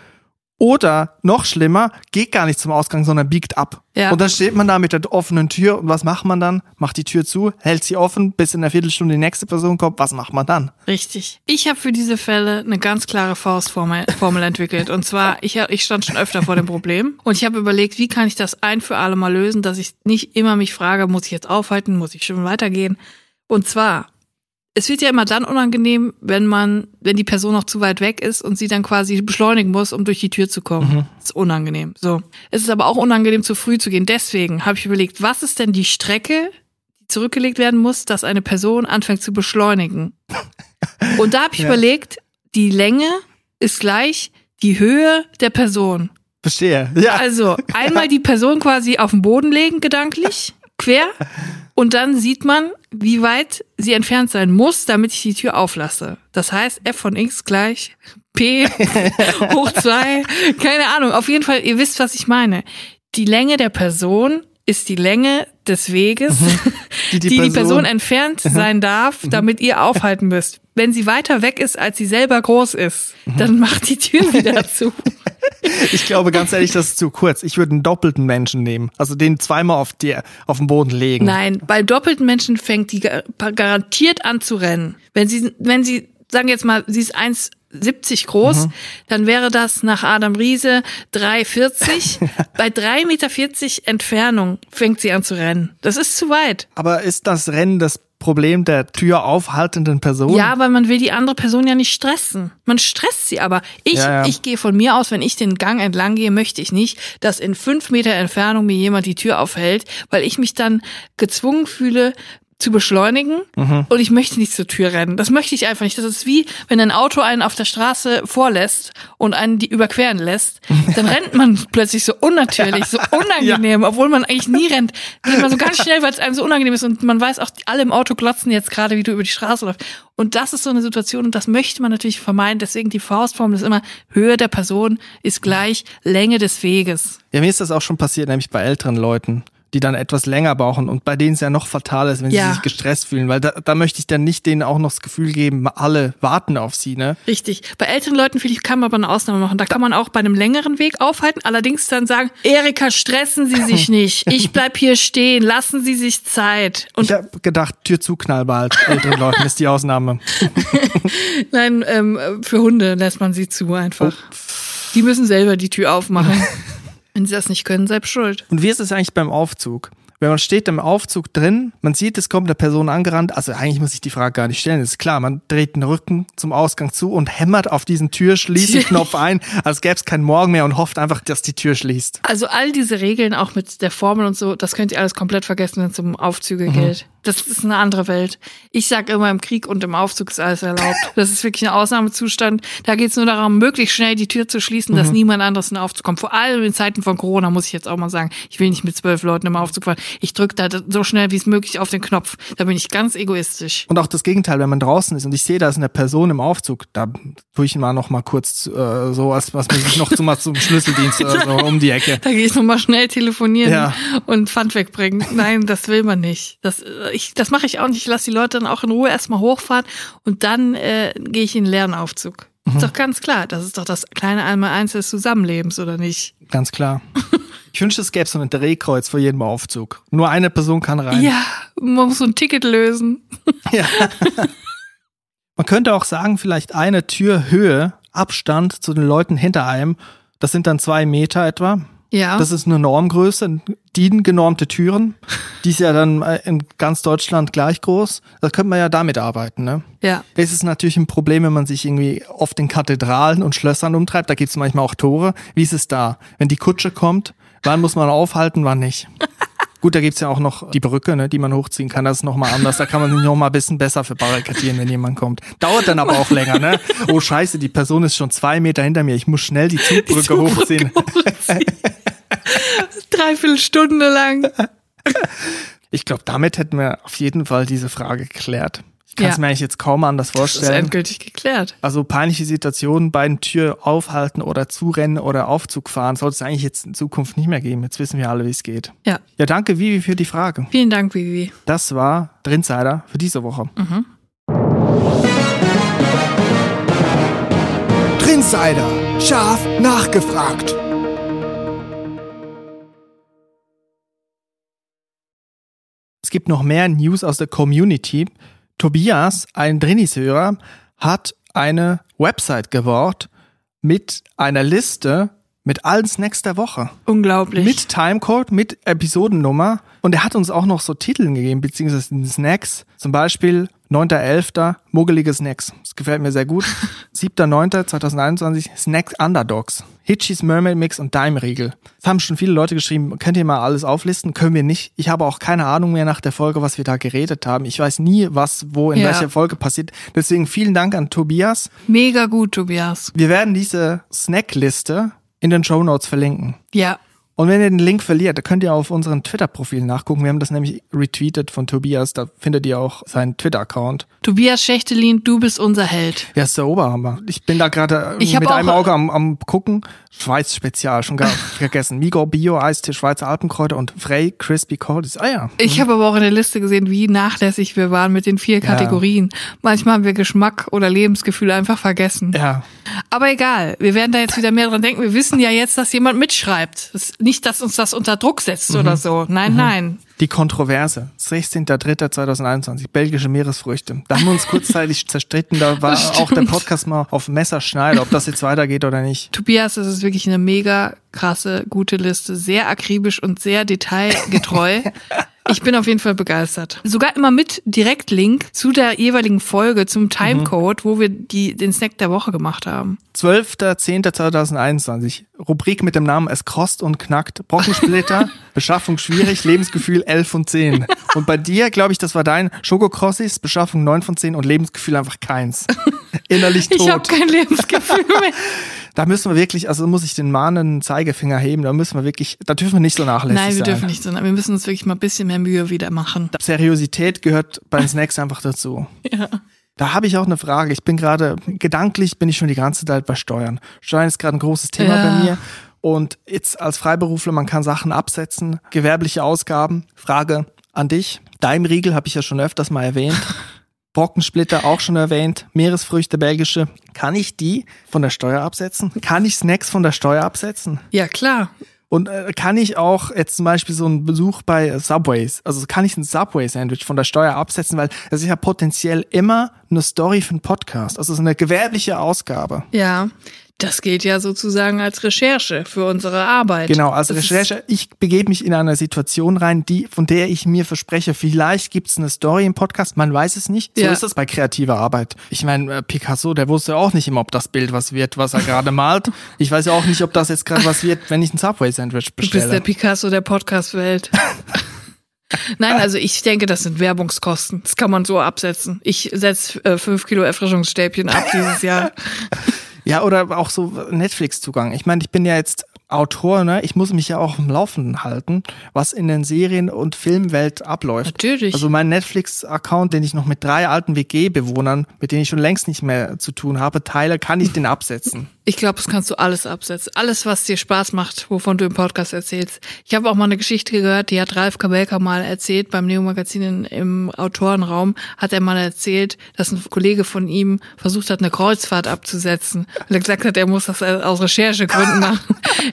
oder noch schlimmer, geht gar nicht zum Ausgang, sondern biegt ab. Ja. Und dann steht man da mit der offenen Tür und was macht man dann? Macht die Tür zu, hält sie offen, bis in einer Viertelstunde die nächste Person kommt. Was macht man dann? Richtig. Ich habe für diese Fälle eine ganz klare Faustformel Formel entwickelt. Und zwar, ich, ich stand schon öfter vor dem Problem und ich habe überlegt, wie kann ich das ein für alle Mal lösen, dass ich nicht immer mich frage, muss ich jetzt aufhalten, muss ich schon weitergehen? Und zwar, es wird ja immer dann unangenehm, wenn man, wenn die Person noch zu weit weg ist und sie dann quasi beschleunigen muss, um durch die Tür zu kommen. Das ist unangenehm. So. Es ist aber auch unangenehm, zu früh zu gehen. Deswegen habe ich überlegt, was ist denn die Strecke, die zurückgelegt werden muss, dass eine Person anfängt zu beschleunigen? <laughs> Und da habe ich Ja. überlegt, die Länge ist gleich die Höhe der Person. Verstehe. Ja. Also <laughs> einmal die Person quasi auf den Boden legen, gedanklich, quer. Und dann sieht man, wie weit sie entfernt sein muss, damit ich die Tür auflasse. Das heißt, f von x gleich p <laughs> hoch zwei, keine Ahnung. Auf jeden Fall, ihr wisst, was ich meine. Die Länge der Person ist die Länge des Weges, <laughs> Die die die die Person, Person- entfernt sein darf, damit ihr aufhalten müsst. Wenn sie weiter weg ist, als sie selber groß ist, dann macht die Tür <laughs> wieder zu. Ich glaube ganz ehrlich, das ist zu kurz. Ich würde einen doppelten Menschen nehmen. Also den zweimal auf, die, auf den Boden legen. Nein, bei doppelten Menschen fängt die gar- garantiert an zu rennen. Wenn sie, wenn sie, sagen jetzt mal, sie ist 1,70 groß, dann wäre das nach Adam Riese 3,40. <laughs> bei 3,40 Meter Entfernung fängt sie an zu rennen. Das ist zu weit. Aber ist das Rennen das Problem der Tür aufhaltenden Person? Ja, weil man will die andere Person ja nicht stressen. Man stresst sie aber. Ich, Ja, ja. ich gehe von mir aus, wenn ich den Gang entlang gehe, möchte ich nicht, dass in fünf Meter Entfernung mir jemand die Tür aufhält, weil ich mich dann gezwungen fühle, zu beschleunigen Mhm. und ich möchte nicht zur Tür rennen. Das möchte ich einfach nicht. Das ist wie, wenn ein Auto einen auf der Straße vorlässt und einen die überqueren lässt, dann <laughs> rennt man plötzlich so unnatürlich, so <laughs> unangenehm, obwohl man eigentlich nie rennt. Geht man so ganz schnell, weil es einem so unangenehm ist und man weiß auch, alle im Auto glotzen jetzt gerade, wie du über die Straße läufst. Und das ist so eine Situation und das möchte man natürlich vermeiden. Deswegen die Faustformel ist immer, Höhe der Person ist gleich Länge des Weges. Ja, mir ist das auch schon passiert, nämlich bei älteren Leuten, die dann etwas länger brauchen und bei denen es ja noch fatal ist, wenn Ja. sie sich gestresst fühlen, weil da, da möchte ich dann nicht denen auch noch das Gefühl geben, alle warten auf sie, ne? Richtig. Bei älteren Leuten, finde ich, kann man aber eine Ausnahme machen. Da kann man auch bei einem längeren Weg aufhalten, allerdings dann sagen, Erika, stressen Sie sich <laughs> nicht. Ich bleib hier stehen. Lassen Sie sich Zeit. Und Ich habe gedacht, Tür zu knallbar bei älteren Leuten ist die Ausnahme. <laughs> nein, ähm, für Hunde lässt man sie zu einfach. Die müssen selber die Tür aufmachen. <laughs> Wenn sie das nicht können, selbst schuld. Und wie ist es eigentlich beim Aufzug? Wenn man steht im Aufzug drin, man sieht, es kommt eine Person angerannt, also eigentlich muss ich die Frage gar nicht stellen, ist klar, man dreht den Rücken zum Ausgang zu und hämmert auf diesen Türschließknopf <laughs> ein, als gäbe es keinen Morgen mehr und hofft einfach, dass die Tür schließt. Also all diese Regeln, auch mit der Formel und so, das könnt ihr alles komplett vergessen, wenn es um Aufzüge geht. Das ist eine andere Welt. Ich sag immer, im Krieg und im Aufzug ist alles erlaubt. <laughs> Das ist wirklich ein Ausnahmezustand. Da geht es nur darum, möglichst schnell die Tür zu schließen, dass niemand anderes in den Aufzug kommt. Vor allem in Zeiten von Corona muss ich jetzt auch mal sagen, ich will nicht mit zwölf Leuten im Aufzug fahren. Ich drücke da so schnell wie es möglich auf den Knopf. Da bin ich ganz egoistisch. Und auch das Gegenteil, wenn man draußen ist und ich sehe, da ist eine Person im Aufzug, da tue ich mal noch mal kurz äh, so, als was man sich noch zu mal zum Schlüsseldienst äh, so um die Ecke. Da gehe ich nochmal schnell telefonieren Ja. und Pfand wegbringen. Nein, das will man nicht. Das, äh, ich, das mache ich auch nicht. Ich lasse die Leute dann auch in Ruhe erstmal hochfahren und dann äh, gehe ich in den leeren Aufzug. Ist doch ganz klar. Das ist doch das kleine Einmaleins des Zusammenlebens, oder nicht? Ganz klar. <laughs> Ich wünschte, es gäbe so ein Drehkreuz vor jedem Aufzug. Nur eine Person kann rein. Ja, man muss so ein Ticket lösen. <laughs> Ja. Man könnte auch sagen, vielleicht eine Türhöhe, Abstand zu den Leuten hinter einem. Das sind dann zwei Meter etwa. Ja. Das ist eine Normgröße, DIN genormte Türen. Die ist ja dann äh, in ganz Deutschland gleich groß. Da könnte man ja damit arbeiten, ne? ja. Es ist natürlich ein Problem, wenn man sich irgendwie oft in Kathedralen und Schlössern umtreibt. Da gibt es manchmal auch Tore. Wie ist es da? Wenn die Kutsche kommt, wann muss man aufhalten, wann nicht? <laughs> Gut, da gibt's ja auch noch die Brücke, ne, die man hochziehen kann. Das ist nochmal anders. Da kann man sich noch mal ein bisschen besser verbarrikadieren, wenn jemand kommt. Dauert dann aber auch länger, ne? Oh scheiße, die Person ist schon zwei Meter hinter mir. Ich muss schnell die Zugbrücke, Zugbrücke hochziehen. Dreiviertel Stunde lang. Ich glaube, damit hätten wir auf jeden Fall diese Frage geklärt. Ich kann es Ja. mir eigentlich jetzt kaum anders Das ist vorstellen. endgültig geklärt. Also peinliche Situationen bei den Tür aufhalten oder zurennen oder Aufzug fahren, sollte es eigentlich jetzt in Zukunft nicht mehr geben. Jetzt wissen wir alle, wie es geht. Ja. Ja, danke Vivi für die Frage. Vielen Dank, Vivi. Das war Drinsider für diese Woche. Drinsider. Scharf nachgefragt. Es gibt noch mehr News aus der Community. Tobias, ein Drinis-Hörer, hat eine Website gebaut mit einer Liste mit allen Snacks der Woche. Unglaublich. Mit Timecode, mit Episodennummer. Und er hat uns auch noch so Titel gegeben, beziehungsweise Snacks. Zum Beispiel 9.11. Mogelige Snacks. Das gefällt mir sehr gut. <laughs> 7.9.2021 Snacks Underdogs. Hitchys Mermaid Mix und Daimriegel. Das haben schon viele Leute geschrieben. Könnt ihr mal alles auflisten? Können wir nicht. Ich habe auch keine Ahnung mehr nach der Folge, was wir da geredet haben. Ich weiß nie, was wo in Ja. welcher Folge passiert. Deswegen vielen Dank an Tobias. Mega gut, Tobias. Wir werden diese Snackliste in den Show Notes verlinken. Ja. Und wenn ihr den Link verliert, da könnt ihr auf unseren Twitter-Profilen nachgucken. Wir haben das nämlich retweetet von Tobias. Da findet ihr auch seinen Twitter-Account. Tobias Schächtelin, du bist unser Held. Wer ist der Oberhammer? Ich bin da gerade äh, mit einem Auge am, am gucken. Schweiz Spezial, schon gar vergessen. Migo Bio, Eistee, Schweizer Alpenkräuter und Frey Crispy Cordies. Ah ja. Ich habe aber auch in der Liste gesehen, wie nachlässig wir waren mit den vier Kategorien. Manchmal haben wir Geschmack oder Lebensgefühl einfach vergessen. Ja. Aber egal, wir werden da jetzt wieder mehr dran denken. Wir wissen ja jetzt, dass jemand mitschreibt. Das nicht, dass uns das unter Druck setzt Mhm. oder so. Nein, nein. Die Kontroverse. 16.03.2021. Belgische Meeresfrüchte. Da haben wir uns kurzzeitig <laughs> zerstritten. Da war auch der. Podcast mal auf Messerschneide, ob das jetzt weitergeht oder nicht. Tobias, das ist wirklich eine mega krasse, gute Liste. Sehr akribisch und sehr detailgetreu. <laughs> Ich bin auf jeden Fall begeistert. Sogar immer mit Direktlink zu der jeweiligen Folge, zum Timecode, wo wir die, den Snack der Woche gemacht haben. 12.10.2021. Rubrik mit dem Namen Es krost und knackt. Brockensplitter, <laughs> Beschaffung schwierig, Lebensgefühl 11 von 10. Und bei dir, glaube ich, das war dein Schokokrossis, Beschaffung 9 von 10 und Lebensgefühl einfach keins. <laughs> Innerlich tot. Ich habe kein Lebensgefühl mehr. <laughs> Da müssen wir wirklich, also muss ich den mahnenden Zeigefinger heben, da müssen wir wirklich, da dürfen wir nicht so nachlässig Nein, wir sein. dürfen nicht so. Wir müssen uns wirklich mal ein bisschen mehr Mühe wieder machen. Seriosität gehört bei Snacks einfach dazu. <laughs> Ja. Da habe ich auch eine Frage. Ich bin gerade, gedanklich bin ich schon die ganze Zeit bei Steuern. Steuern ist gerade ein großes Thema Ja. bei mir. Und jetzt als Freiberufler, man kann Sachen absetzen, gewerbliche Ausgaben. Frage an dich. Daimriegel habe ich ja schon öfters mal erwähnt. <laughs> Brockensplitter auch schon erwähnt. Meeresfrüchte belgische. Kann ich die von der Steuer absetzen? Kann ich Snacks von der Steuer absetzen? Ja, klar. Und äh, kann ich auch jetzt zum Beispiel so einen Besuch bei Subways, also kann ich ein Subway-Sandwich von der Steuer absetzen, weil das ist ja potenziell immer eine Story für einen Podcast. Also so eine gewerbliche Ausgabe. Ja. Das gilt ja sozusagen als Recherche für unsere Arbeit. Genau, Das ist- Recherche, ich begebe mich in eine Situation rein, die, von der ich mir verspreche, vielleicht gibt's eine Story im Podcast, man weiß es nicht. So Ja. ist das bei kreativer Arbeit. Ich meine, äh, Picasso, der wusste auch nicht immer, ob das Bild was wird, was er gerade malt. Ich weiß ja auch nicht, ob das jetzt gerade was wird, wenn ich ein Subway-Sandwich Du bist bestelle. der Picasso der Podcast-Welt. <laughs> Nein, also ich denke, das sind Werbungskosten. Das kann man so absetzen. Ich setze äh, fünf Kilo Erfrischungsstäbchen ab dieses Jahr. <laughs> Ja, oder auch so Netflix-Zugang. Ich meine, ich bin ja jetzt Autor, ne? Ich muss mich ja auch im Laufenden halten, was in den Serien- und Filmwelt abläuft. Natürlich. Also mein Netflix-Account, den ich noch mit drei alten WG-Bewohnern, mit denen ich schon längst nicht mehr zu tun habe, teile, kann ich den absetzen. <laughs> Ich glaube, das kannst du alles absetzen. Alles, was dir Spaß macht, wovon du im Podcast erzählst. Ich habe auch mal eine Geschichte gehört, die hat Ralf Kabelka mal erzählt beim Neo-Magazin in- im Autorenraum. Hat er mal erzählt, dass ein Kollege von ihm versucht hat, eine Kreuzfahrt abzusetzen. Und er gesagt hat, er muss das aus Recherchegründen <laughs> machen.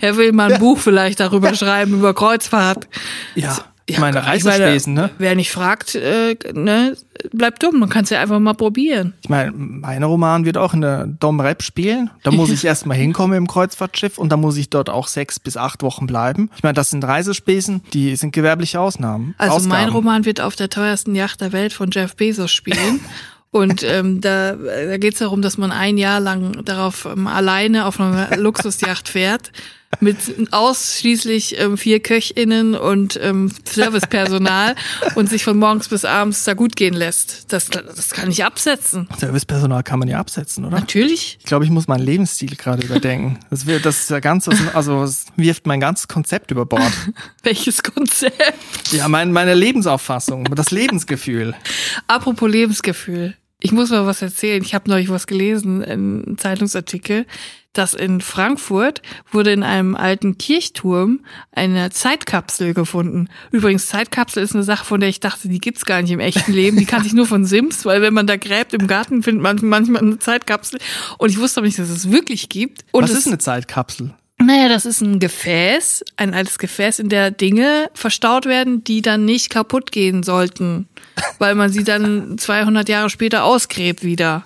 Er will mal ein Buch vielleicht darüber schreiben, über Kreuzfahrt. Ja, Ja, meine ich Reisespesen, ne? Wer nicht fragt, äh, ne, bleibt dumm. Man kann es ja einfach mal probieren. Ich meine, mein Roman wird auch in der Dom Rep spielen. Da muss <laughs> ich erstmal hinkommen im Kreuzfahrtschiff und da muss ich dort auch sechs bis acht Wochen bleiben. Ich meine, das sind Reisespesen, die sind gewerbliche Ausnahmen. Also Ausgaben. mein Roman wird auf der teuersten Yacht der Welt von Jeff Bezos spielen. <laughs> Und ähm, da, da geht es darum, dass man ein Jahr lang darauf ähm, alleine auf einer <laughs> Luxusjacht fährt. Mit ausschließlich ähm, vier KöchInnen und ähm, Servicepersonal <laughs> und sich von morgens bis abends da gut gehen lässt. Das, das kann ich absetzen. Servicepersonal kann man ja absetzen, oder? Natürlich. Ich glaube, ich muss meinen Lebensstil gerade überdenken. Das wird, das ist ja ganz, also es wirft mein ganzes Konzept über Bord. <laughs> Welches Konzept? Ja, mein, meine Lebensauffassung, das Lebensgefühl. Apropos Lebensgefühl. Ich muss mal was erzählen. Ich habe neulich was gelesen, einen Zeitungsartikel, dass in Frankfurt wurde in einem alten Kirchturm eine Zeitkapsel gefunden. Übrigens, Zeitkapsel ist eine Sache, von der ich dachte, die gibt's gar nicht im echten Leben. Die kannte ich nur von Sims, weil wenn man da gräbt im Garten, findet man manchmal eine Zeitkapsel. Und ich wusste aber nicht, dass es wirklich gibt. Und Was es, ist eine Zeitkapsel? Naja, das ist ein Gefäß, ein altes Gefäß, in der Dinge verstaut werden, die dann nicht kaputt gehen sollten, <laughs> weil man sie dann 200 Jahre später ausgräbt wieder.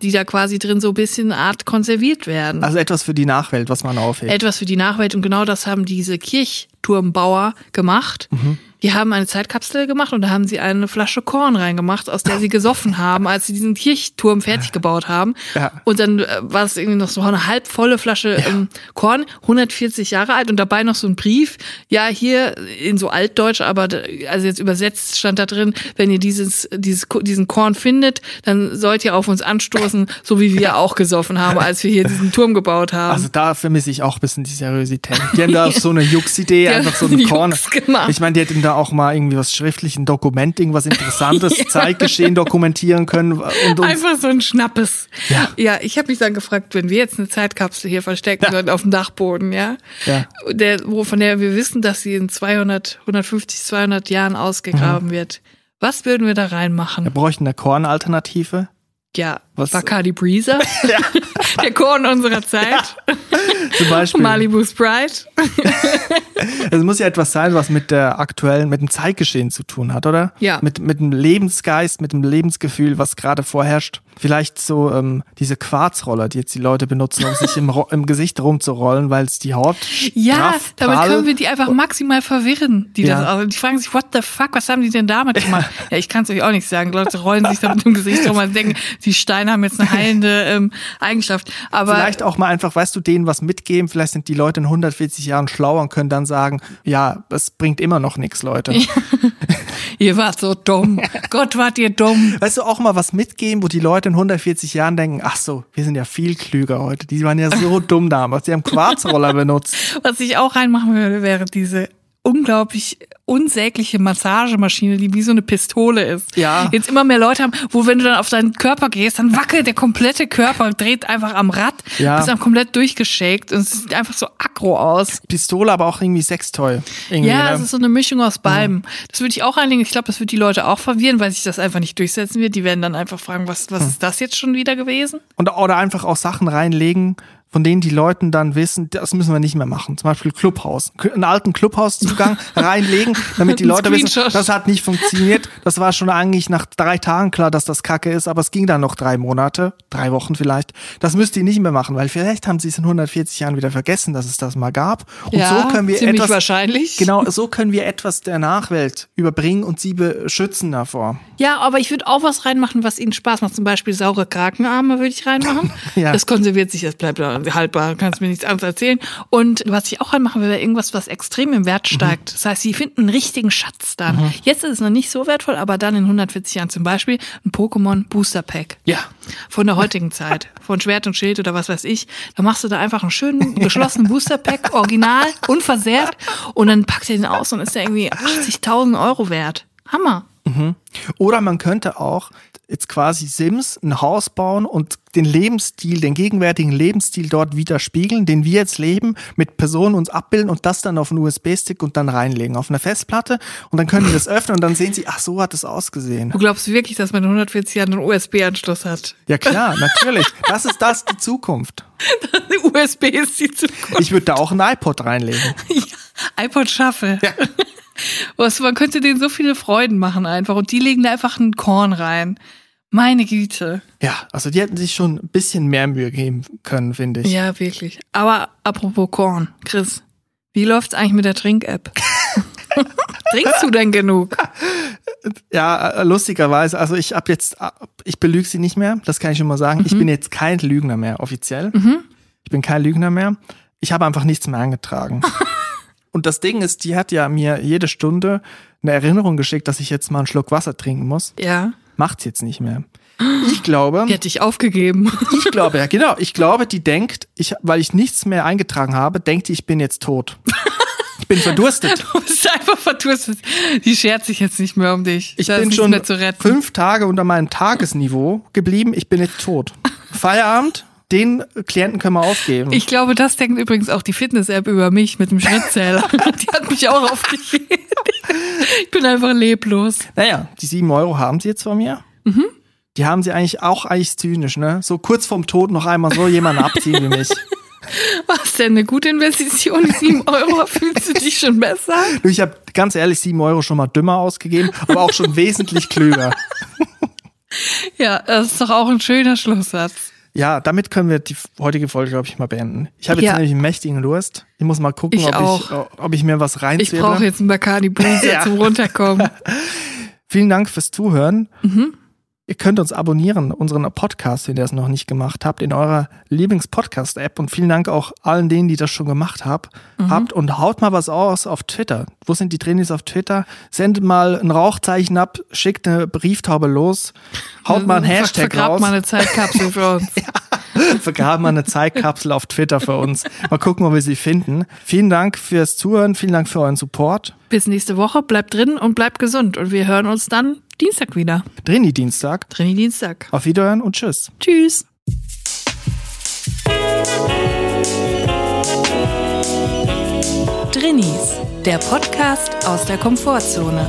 Die da quasi drin so ein bisschen Art konserviert werden. Also etwas für die Nachwelt, was man aufhebt. Etwas für die Nachwelt und genau das haben diese Kirchturmbauer gemacht. Die haben eine Zeitkapsel gemacht und da haben sie eine Flasche Korn reingemacht, aus der sie gesoffen haben, als sie diesen Kirchturm fertig gebaut haben. Ja. Und dann äh, war es irgendwie noch so eine halbvolle Flasche ähm, Korn, 140 Jahre alt und dabei noch so ein Brief. Ja, hier in so Altdeutsch, aber also jetzt übersetzt stand da drin, wenn ihr dieses, dieses, diesen Korn findet, dann sollt ihr auf uns anstoßen, <laughs> so wie wir auch gesoffen haben, als wir hier diesen Turm gebaut haben. Also da vermisse ich auch ein bisschen die Seriosität. Die haben da <laughs> so eine Jux-Idee, Ja, einfach so ein <laughs> Jux Korn. gemacht. Ich meine, die hätten da auch mal irgendwie was schriftlich, ein Dokument, irgendwas Interessantes, <laughs> Zeitgeschehen dokumentieren können und Einfach so ein Schnappes. Ja. ja ich habe mich dann gefragt, wenn wir jetzt eine Zeitkapsel hier verstecken würden auf dem Dachboden, ja, Ja. Der, wo, von der wir wissen, dass sie in 200, 150, 200 Jahren ausgegraben wird. Was würden wir da Wir reinmachen? bräuchten eine Kornalternative. Ja, Was- Bacardi Breezer, <laughs> <laughs> der Korn unserer Zeit, Zum Beispiel. Malibu Sprite. <laughs> Es muss ja etwas sein, was mit der aktuellen, mit dem Zeitgeschehen zu tun hat, oder? Ja. Mit, mit dem Lebensgeist, mit dem Lebensgefühl, was gerade vorherrscht. Vielleicht so ähm, diese Quarzroller, die jetzt die Leute benutzen, um sich im, im Gesicht rumzurollen, weil es die Haut Ja, damit können wir die einfach maximal verwirren. Die, Ja. das, also die fragen sich, what the fuck, was haben die denn damit gemacht? ja, ich kann es euch auch nicht sagen. Leute rollen sich da mit dem Gesicht rum und denken, die Steine haben jetzt eine heilende ähm, Eigenschaft. Aber Vielleicht auch mal einfach, weißt du, denen was mitgeben. Vielleicht sind die Leute in 140 Jahren schlauer und können dann sagen, ja, es bringt immer noch nichts, Leute. <laughs> ihr wart so dumm. Gott, wart ihr dumm. Weißt du, auch mal was mitgeben, wo die Leute in 140 Jahren denken, ach so, wir sind ja viel klüger heute. Die waren ja so <laughs> dumm damals. Die haben Quarzroller benutzt. Was ich auch reinmachen würde, wäre diese unglaublich unsägliche Massagemaschine, die wie so eine Pistole ist. Ja. Jetzt immer mehr Leute haben, wo wenn du dann auf deinen Körper gehst, dann wackelt der komplette Körper, dreht einfach am Rad, Ja. bist dann komplett durchgeschakt und es sieht einfach so aggro aus. Pistole, aber auch irgendwie Sextoy. Irgendwie, Ja, es ne? ist so eine Mischung aus beidem. Das würde ich auch einlegen. Ich glaube, das wird die Leute auch verwirren, weil sich das einfach nicht durchsetzen wird. Die werden dann einfach fragen, was, was ist das jetzt schon wieder gewesen? Und, oder einfach auch Sachen reinlegen, von denen die Leuten dann wissen, das müssen wir nicht mehr machen. Zum Beispiel Clubhaus. Einen alten Clubhauszugang <laughs> reinlegen, damit die Leute wissen, das hat nicht funktioniert. Das war schon eigentlich nach drei Tagen klar, dass das Kacke ist, aber es ging dann noch drei Monate, drei Wochen vielleicht. Das müsst ihr nicht mehr machen, weil vielleicht haben sie es in 140 Jahren wieder vergessen, dass es das mal gab. Und so können wir etwas, wahrscheinlich. genau, so können wir etwas der Nachwelt überbringen und sie beschützen davor. Ja, aber ich würde auch was reinmachen, was ihnen Spaß macht. Zum Beispiel saure Krakenarme würde ich reinmachen. <laughs> Ja. Das konserviert sich, das bleibt haltbar, kannst mir nichts anderes erzählen. Und was ich auch reinmachen will, wäre irgendwas, was extrem im Wert steigt. Das heißt, sie finden einen richtigen Schatz dann. Jetzt ist es noch nicht so wertvoll, aber dann in 140 Jahren zum Beispiel ein Pokémon Booster Pack. Ja. Von der heutigen Zeit, <laughs> von Schwert und Schild oder was weiß ich. Da machst du da einfach einen schönen geschlossenen Booster Pack, original, unversehrt. Und dann packt ihr den aus und ist der irgendwie 80.000 Euro wert. Hammer. Oder man könnte auch jetzt quasi Sims ein Haus bauen und den Lebensstil, den gegenwärtigen Lebensstil dort widerspiegeln, den wir jetzt leben, mit Personen uns abbilden und das dann auf einen USB-Stick und dann reinlegen auf eine Festplatte und dann können die das öffnen und dann sehen sie, ach so hat es ausgesehen. Du glaubst wirklich, dass man in 140 Jahren einen USB-Anschluss hat? Ja klar, natürlich. Das ist das die Zukunft. <laughs> USB ist die Zukunft. Ich würde da auch ein iPod reinlegen. <laughs> Ja, iPod Shuffle. Ja. Was, man könnte denen so viele Freuden machen einfach und die legen da einfach ein Korn rein. Meine Güte. Ja, also die hätten sich schon ein bisschen mehr Mühe geben können, finde ich. Ja, wirklich. Aber apropos Korn, Chris, wie läuft's eigentlich mit der Trink-App? <laughs> Trinkst du denn genug? Ja, äh, lustigerweise, also ich ab jetzt, äh, ich belüge sie nicht mehr, das kann ich schon mal sagen. Ich bin jetzt kein Lügner mehr, offiziell. Ich bin kein Lügner mehr. Ich habe einfach nichts mehr eingetragen. <laughs> Und das Ding ist, die hat ja mir jede Stunde eine Erinnerung geschickt, dass ich jetzt mal einen Schluck Wasser trinken muss. Ja. Macht's jetzt nicht mehr. Ich glaube, Die hat dich aufgegeben. <laughs> ich glaube, ja, genau. Ich glaube, die denkt, ich, weil ich nichts mehr eingetragen habe, denkt die, ich bin jetzt tot. Ich bin verdurstet. <laughs> Du bist einfach verdurstet. Die schert sich jetzt nicht mehr um dich. Ich Da bin schon mehr zu retten. fünf Tage unter meinem Tagesniveau geblieben. Ich bin jetzt tot. <laughs> Feierabend, den Klienten können wir aufgeben. Ich glaube, das denkt übrigens auch die Fitness-App über mich mit dem Schrittzähler. <laughs> die hat mich auch aufgegeben. Ich bin einfach leblos. naja, die sieben Euro haben sie jetzt von mir. Mhm. Die haben sie eigentlich auch eigentlich zynisch, ne? So kurz vorm Tod noch einmal so jemanden abziehen wie mich. <laughs> Was denn eine gute Investition? Sieben Euro <laughs> fühlst du dich schon besser? Du, ich habe ganz ehrlich sieben Euro schon mal dümmer ausgegeben, aber auch schon wesentlich klüger. Ja, das ist doch auch ein schöner Schlusssatz. Ja, damit können wir die heutige Folge, glaube ich, mal beenden. Ich habe jetzt Ja. nämlich einen mächtigen Durst. Ich muss mal gucken, Ich ob, auch. Ich, ob ich mir was Ich reinziehe. brauche jetzt einen Bacardi Breezer Ja. <laughs> zum Runterkommen. Vielen Dank fürs Zuhören. Mhm. Ihr könnt uns abonnieren, unseren Podcast, wenn ihr das noch nicht gemacht habt, in eurer Lieblings-Podcast-App. Und vielen Dank auch allen denen, die das schon gemacht hab, Mhm. habt. Und haut mal was aus auf Twitter. Wo sind die Trainees auf Twitter? Sendet mal ein Rauchzeichen ab, schickt eine Brieftaube los, haut mal ein Hashtag Vergrab raus, mal eine Zeitkapsel für <laughs> uns. <laughs> vergraben mal eine Zeitkapsel auf Twitter für uns. Mal gucken, ob wir sie finden. Vielen Dank fürs Zuhören, vielen Dank für euren Support. Bis nächste Woche. Bleibt drin und bleibt gesund. Und wir hören uns dann Dienstag wieder. Drini Dienstag. Trini Dienstag. Auf Wiederhören und tschüss. Tschüss. Drinnies, der Podcast aus der Komfortzone.